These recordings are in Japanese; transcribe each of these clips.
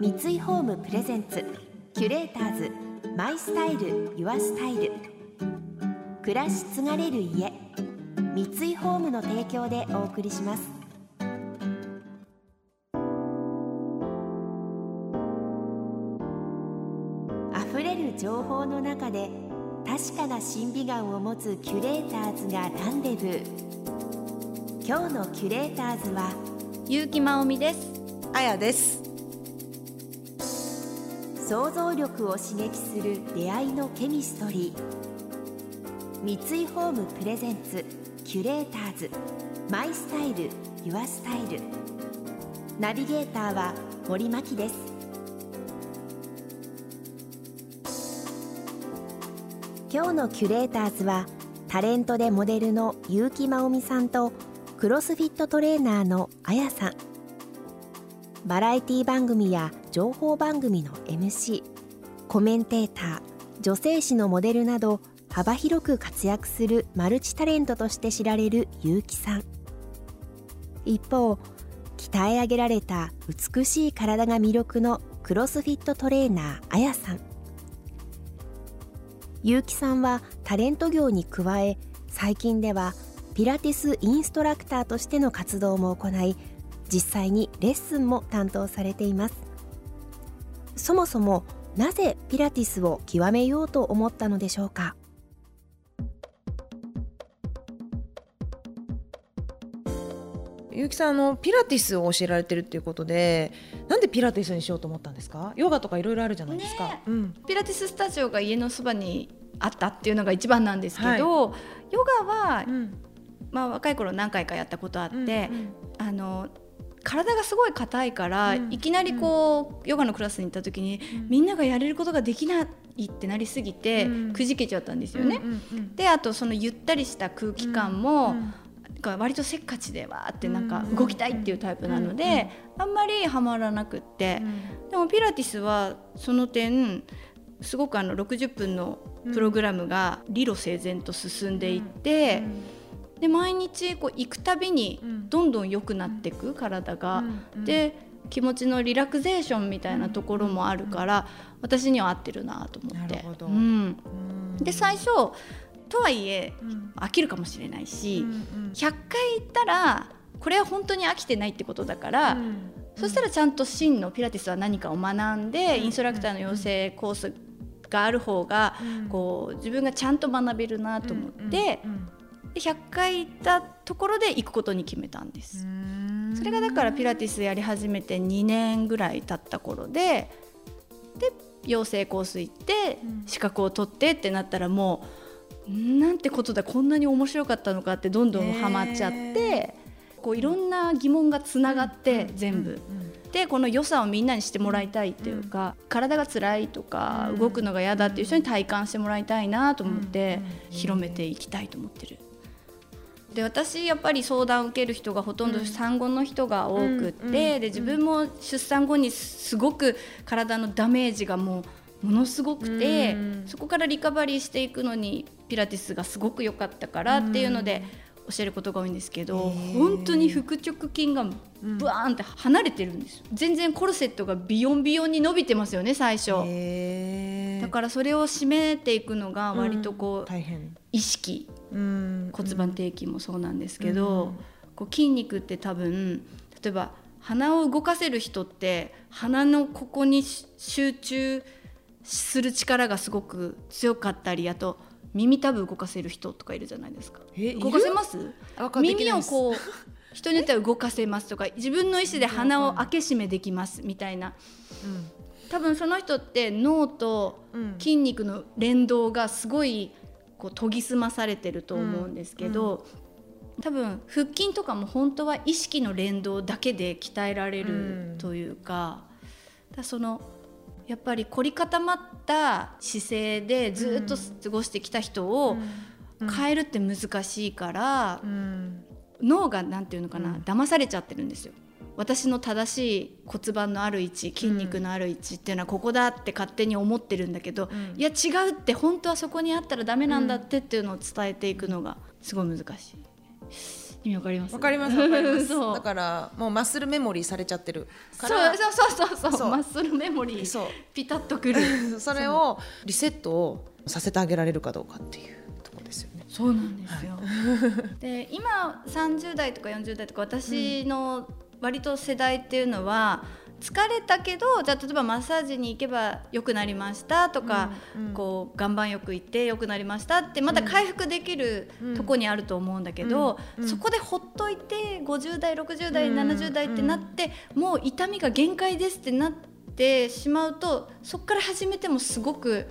三井ホームプレゼンツキュレーターズマイスタイルユアスタイル。暮らし継がれる家三井ホームの提供でお送りします。溢れる情報の中で確かな審美眼を持つキュレーターズがランデブー。今日のキュレーターズは結城真央美です。あやです。想像力を刺激する出会いのケミストリー。三井ホームプレゼンツキュレーターズ。マイスタイルユアスタイル。ナビゲーターは森牧です。今日のキュレーターズはタレントでモデルの結城真央美さんとクロスフィットトレーナーのあやさん。バラエティ番組や情報番組の MC コメンテーター女性誌のモデルなど幅広く活躍するマルチタレントとして知られる結城さん。一方鍛え上げられた美しい体が魅力のクロスフィットトレーナーあやさん。結城さんはタレント業に加え最近ではピラティスインストラクターとしての活動も行い実際にレッスンも担当されています。そもそもなぜピラティスを極めようと思ったのでしょうか？ゆきさんあのピラティスを教えられてるっていうことでなんでピラティスにしようと思ったんですか？ヨガとかいろいろあるじゃないですか、ね。うん、ピラティススタジオが家のそばにあったっていうのが一番なんですけど、ヨガは、うん。まあ、若い頃何回かやったことあって、うんうん。あの体がすごい硬いから、うん。いきなりこう、ヨガのクラスに行った時に、うん。みんながやれることができないってなりすぎて、うん。くじけちゃったんですよね。うんうんうん。であとそのゆったりした空気感も、割とせっかちでわーってなんかうん動きたいっていうタイプなので、うんうんあんまりハマらなくって、でもピラティスはその点すごくあの60分のプログラムが理路整然と進んでいって、で毎日こう行くたびにうん。どんどん良くなっていく体が。うんで気持ちのリラクゼーションみたいなところもあるから、私には合ってるなと思って。うん、うん。で最初とはいえうん。飽きるかもしれないし、うんうん。100回行ったらこれは本当に飽きてないってことだから、うん。そしたらちゃんと真のピラティスは何かを学んで、うん。インストラクターの養成コースがある方が、うん。こう自分がちゃんと学べるなと思って、うんで100回行ったところで行くことに決めたんです。うん。それがだからピラティスやり始めて2年ぐらい経った頃でで養成コース行ってうん。資格を取ってってなったらもうなんてことだこんなに面白かったのかってどんどんハマっちゃってこういろんな疑問がつながって全部。でこの良さをみんなにしてもらいたいっていうか、体が辛いとか、うん。動くのが嫌だっていう人に体感してもらいたいなと思って、うん。広めていきたいと思ってる。で私やっぱり相談を受ける人がほとんど産後の人が多くって、うんうんで自分も出産後にすごく体のダメージがもうものすごくて、うん。そこからリカバリーしていくのにピラティスがすごく良かったからっていうので教えることが多いんですけど、本当に腹直筋がブワーンって離れてるんですよ。全然コルセットがビヨンビヨンに伸びてますよね最初。だからそれを締めていくのが割とこう、大変。意識。うん骨盤底筋もそうなんですけど、うん。こう筋肉って多分例えば鼻を動かせる人って鼻のここにし集中する力がすごく強かったりあと耳たぶ動かせる人とかいるじゃないですか。え動かせます？耳をこう人によっては動かせますとか 自分の意思で鼻を開け閉めできますみたいな。多分その人って脳とうん。筋肉の連動がすごいこう研ぎ澄まされてると思うんですけど、多分腹筋とかも本当は意識の連動だけで鍛えられるというか,、だそのやっぱり凝り固まった姿勢でずっと過ごしてきた人を変えるって難しいから、うん。脳がなんていうのかな、うん。騙されちゃってるんですよ。私の正しい骨盤のある位置筋肉のある位置っていうのはここだって勝手に思ってるんだけど、うん。いや違うって本当はそこにあったらダメなんだってっていうのを伝えていくのがすごい難しい。意味わかります？わかりますわかります。そう。だからもうマッスルメモリーされちゃってるかそうらそうそうそう。そう。マッスルメモリーそう。ピタッとくる。それをリセットをさせてあげられるかどうかっていうところですよね。そうなんですよ、で今30代とか40代とか私の割と世代っていうのは、疲れたけどじゃあ例えばマッサージに行けば良くなりましたとか、うんうん。こう岩盤浴行って良くなりましたってまた回復できるうん。とこにあると思うんだけど、うん。うん。そこでほっといて50代60代、うん。70代ってなって、もう痛みが限界ですってなってしまうとそこから始めてもすごく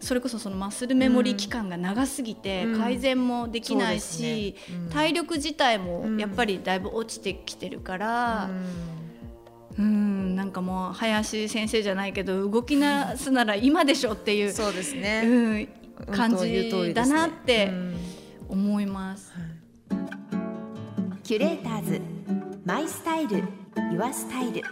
それこそそのマッスルメモリー期間が長すぎてうん改善もできないし、そうですねうん体力自体もうんやっぱりだいぶ落ちてきてるから。うんうんなんかもう林先生じゃないけど動きなすなら今でしょっていう、そうですうね。ん、感じだなってうん思います。キュレーターズマイスタイルユアスタイル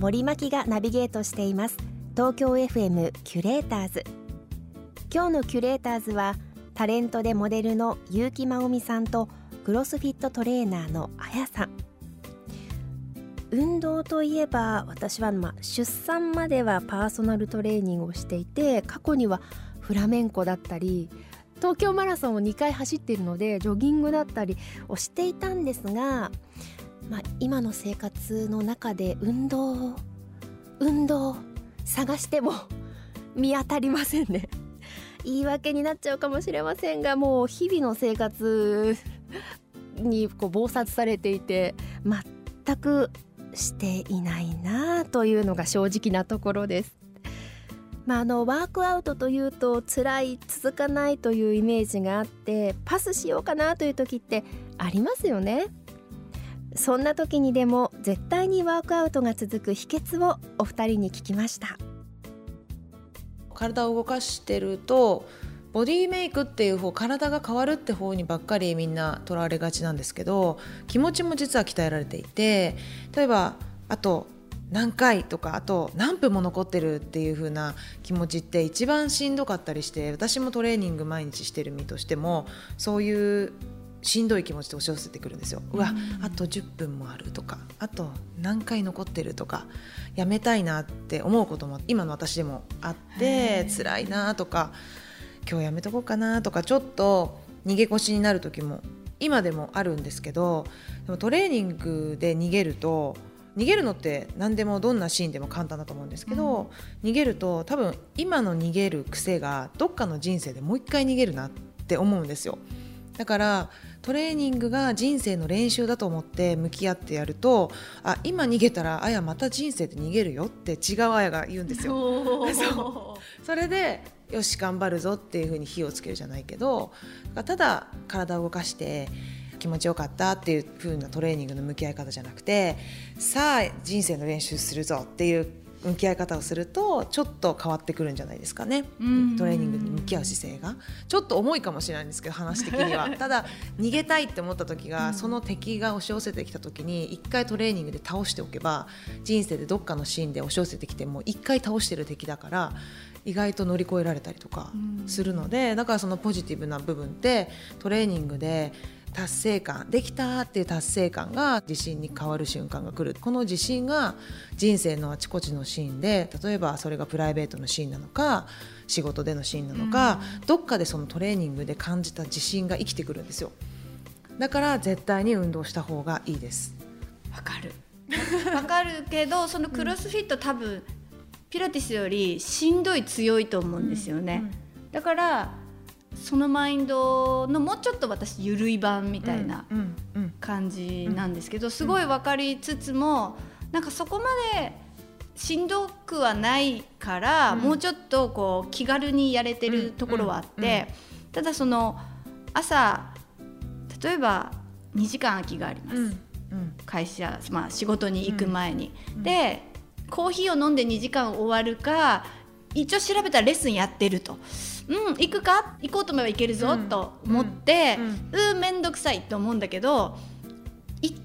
森牧がナビゲートしています。東京 FM キュレーターズ。今日のキュレーターズはタレントでモデルの結城真央美さんとクロスフィットトレーナーのあやさん。運動といえば私はまあ出産まではパーソナルトレーニングをしていて過去にはフラメンコだったり東京マラソンを2回走っているのでジョギングだったりをしていたんですが、まあ、今の生活の中で運動運動探しても 見当たりませんね言い訳になっちゃうかもしれませんがもう日々の生活にこう忙殺されていて全くしていないなというのが正直なところです。まあ、あのワークアウトというと辛い続かないというイメージがあってパスしようかなという時ってありますよねそんな時にでも絶対にワークアウトが続く秘訣をお二人に聞きました。体を動かしてるとボディメイクっていう方体が変わるって方にばっかりみんなとらわれがちなんですけど気持ちも実は鍛えられていて例えばあと何回とかあと何分も残ってるっていう風な気持ちって一番しんどかったりして私もトレーニング毎日してる身としてもそういうしんどい気持ちで押し寄せてくるんですよ。うわあと10分もあるとかあと何回残ってるとかやめたいなって思うことも今の私でもあって辛いなとか今日やめとこうかなとかちょっと逃げ腰になる時も今でもあるんですけどでもトレーニングで逃げると逃げるのって何でもどんなシーンでも簡単だと思うんですけど、逃げると多分今の逃げる癖がどっかの人生でもう一回逃げるなって思うんですよ。だからトレーニングが人生の練習だと思って向き合ってやるとあ今逃げたらあやまた人生で逃げるよって違うあやが言うんですよ。そそれでよし頑張るぞっていう風に火をつけるじゃないけどただ体を動かして気持ちよかったっていう風なトレーニングの向き合い方じゃなくてさあ人生の練習するぞっていう向き合い方をするとちょっと変わってくるんじゃないですかね。うん。トレーニングに向き合う姿勢が。ちょっと重いかもしれないんですけど 話的には。ただ逃げたいって思った時が、その敵が押し寄せてきた時に一回トレーニングで倒しておけば人生でどっかのシーンで押し寄せてきても一回倒してる敵だから意外と乗り越えられたりとかするので、だからそのポジティブな部分ってトレーニングで達成感できたっていう達成感が自信に変わる瞬間が来る。この自信が人生のあちこちのシーンで例えばそれがプライベートのシーンなのか仕事でのシーンなのか、どっかでそのトレーニングで感じた自信が生きてくるんですよ。だから絶対に運動した方がいいです。わかる。わかるけどそのクロスフィット多分ピラティスよりしんどい強いと思うんですよね、だからそのマインドのもうちょっと私ゆるい版みたいな感じなんですけど、すごい分かりつつもなんかそこまでしんどくはないから、うん。もうちょっとこう気軽にやれてるところはあって、ただその朝例えば2時間空きがあります、会社、まあ、仕事に行く前に。うんでコーヒーを飲んで2時間終わるか一応調べたらレッスンやってると。うん、行くか？行こうと思えば行けるぞ、うん。と思って、うん。うん、面倒くさいと思うんだけど行っ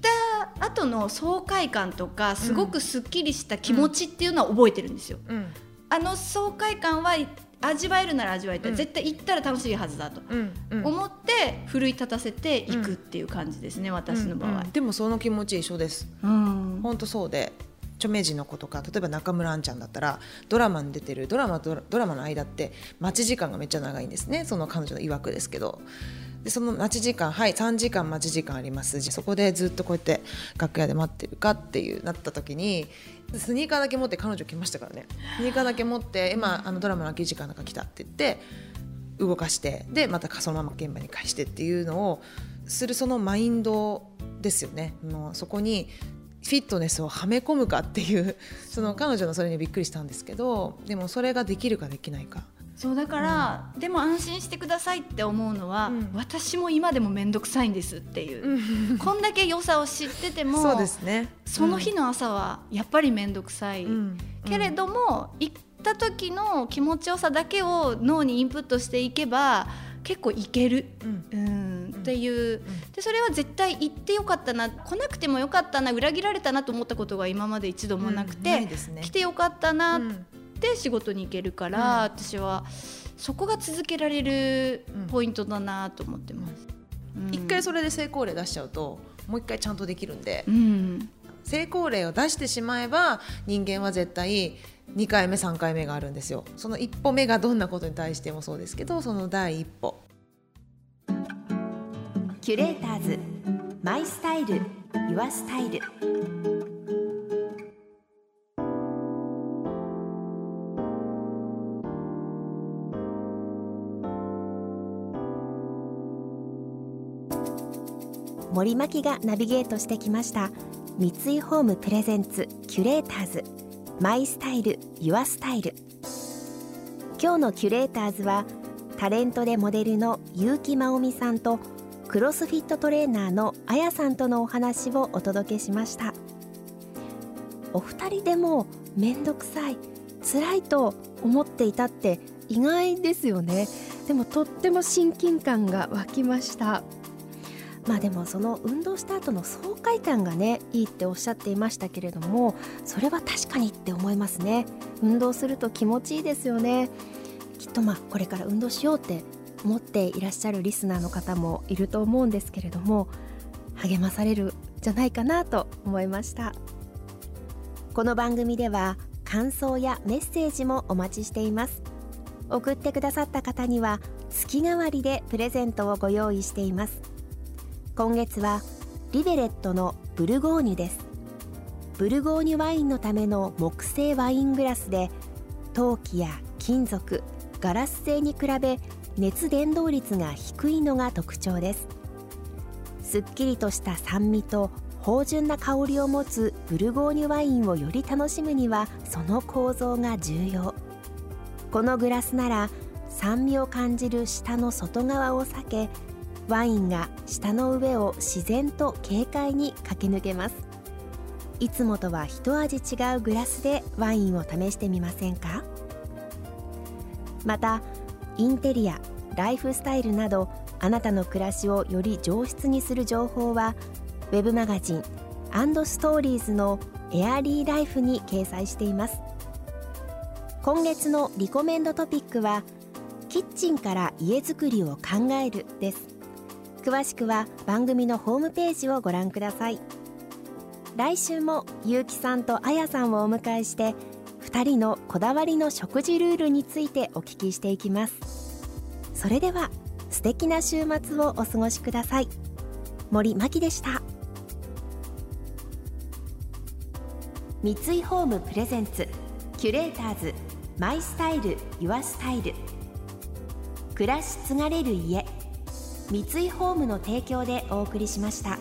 た後の爽快感とかすごくすっきりした気持ちっていうのは覚えてるんですよ。うん。あの爽快感は味わえるなら味わいたい、うん。絶対行ったら楽しいはずだと。うんうん。思って奮い立たせていくっていう感じですね、私の場合。うんうん。でもその気持ち一緒です。うん。本当そうで著名人の子とか例えば中村アンちゃんだったらドラマに出てるドラマとドラマの間って待ち時間がめっちゃ長いんですね。その彼女の曰くですけど。でその待ち時間はい3時間待ち時間あります。じゃあそこでずっとこうやって楽屋で待ってるかっていうなった時にスニーカーだけ持って彼女来ましたからね。スニーカーだけ持って今あのドラマの空き時間なんか来たって言って動かしてでまたそのまま現場に返してっていうのをするそのマインドですよね。もうそこにフィットネスをはめ込むかっていうその彼女のそれにびっくりしたんですけどでもそれができるかできないか。そうだから、でも安心してくださいって思うのは、うん。私も今でも面倒くさいんですっていう、こんだけ良さを知っててもそうですね。その日の朝はやっぱり面倒くさい、うん。けれども行った時の気持ちよさだけを脳にインプットしていけば結構いける、うん。うんっていう。でそれは絶対行ってよかったな来なくてもよかったな裏切られたなと思ったことが今まで一度もなくて、ね。来てよかったなっうん。て仕事に行けるから、うん。私はそこが続けられるうん。ポイントだなと思ってます。うん。一回それで成功例出しちゃうともう一回ちゃんとできるんで。うん。成功例を出してしまえば人間は絶対2回目3回目があるんですよ。その一歩目がどんなことに対してもそうですけどその第一歩キュレーターズ。 My Style。Your Style。森牧がナビゲートしてきました。三井ホーム presents。キュレーターズ。 My Style。Your Style。今日のキュレーターズはタレントでモデルの結城真央美さんとクロスフィットトレーナーのあやさんとのお話をお届けしました。お二人でも面倒くさい辛いと思っていたって意外ですよね。でもとっても親近感が湧きました。まあでもその運動した後の爽快感がねいいっておっしゃっていましたけれどもそれは確かにって思いますね。運動すると気持ちいいですよね。きっとまあこれから運動しようって思っていらっしゃるリスナーの方もいると思うんですけれども励まされるんじゃないかなと思いました。この番組では感想やメッセージもお待ちしています。送ってくださった方には月替わりでプレゼントをご用意しています。今月はリベレットのブルゴーニュです。ブルゴーニュワインのための木製ワイングラスで陶器や金属ガラス製に比べ熱伝導率が低いのが特徴です。すっきりとした酸味と芳醇な香りを持つブルゴーニュワインをより楽しむにはその構造が重要。このグラスなら酸味を感じる舌の外側を避けワインが舌の上を自然と軽快に駆け抜けます。いつもとは一味違うグラスでワインを試してみませんか？またインテリアライフスタイルなどあなたの暮らしをより上質にする情報はウェブマガジンストーリーズのエアリーライフに掲載しています。今月のリコメンドトピックはキッチンから家づくりを考えるです。詳しくは番組のホームページをご覧ください。来週も結城さんとあやさんをお迎えして2人のこだわりの食事ルールについてお聞きしていきます。それでは素敵な週末をお過ごしください。森真希でした。三井ホームプレゼンツキュレーターズマイスタイルユアスタイル。暮らし継がれる家三井ホームの提供でお送りしました。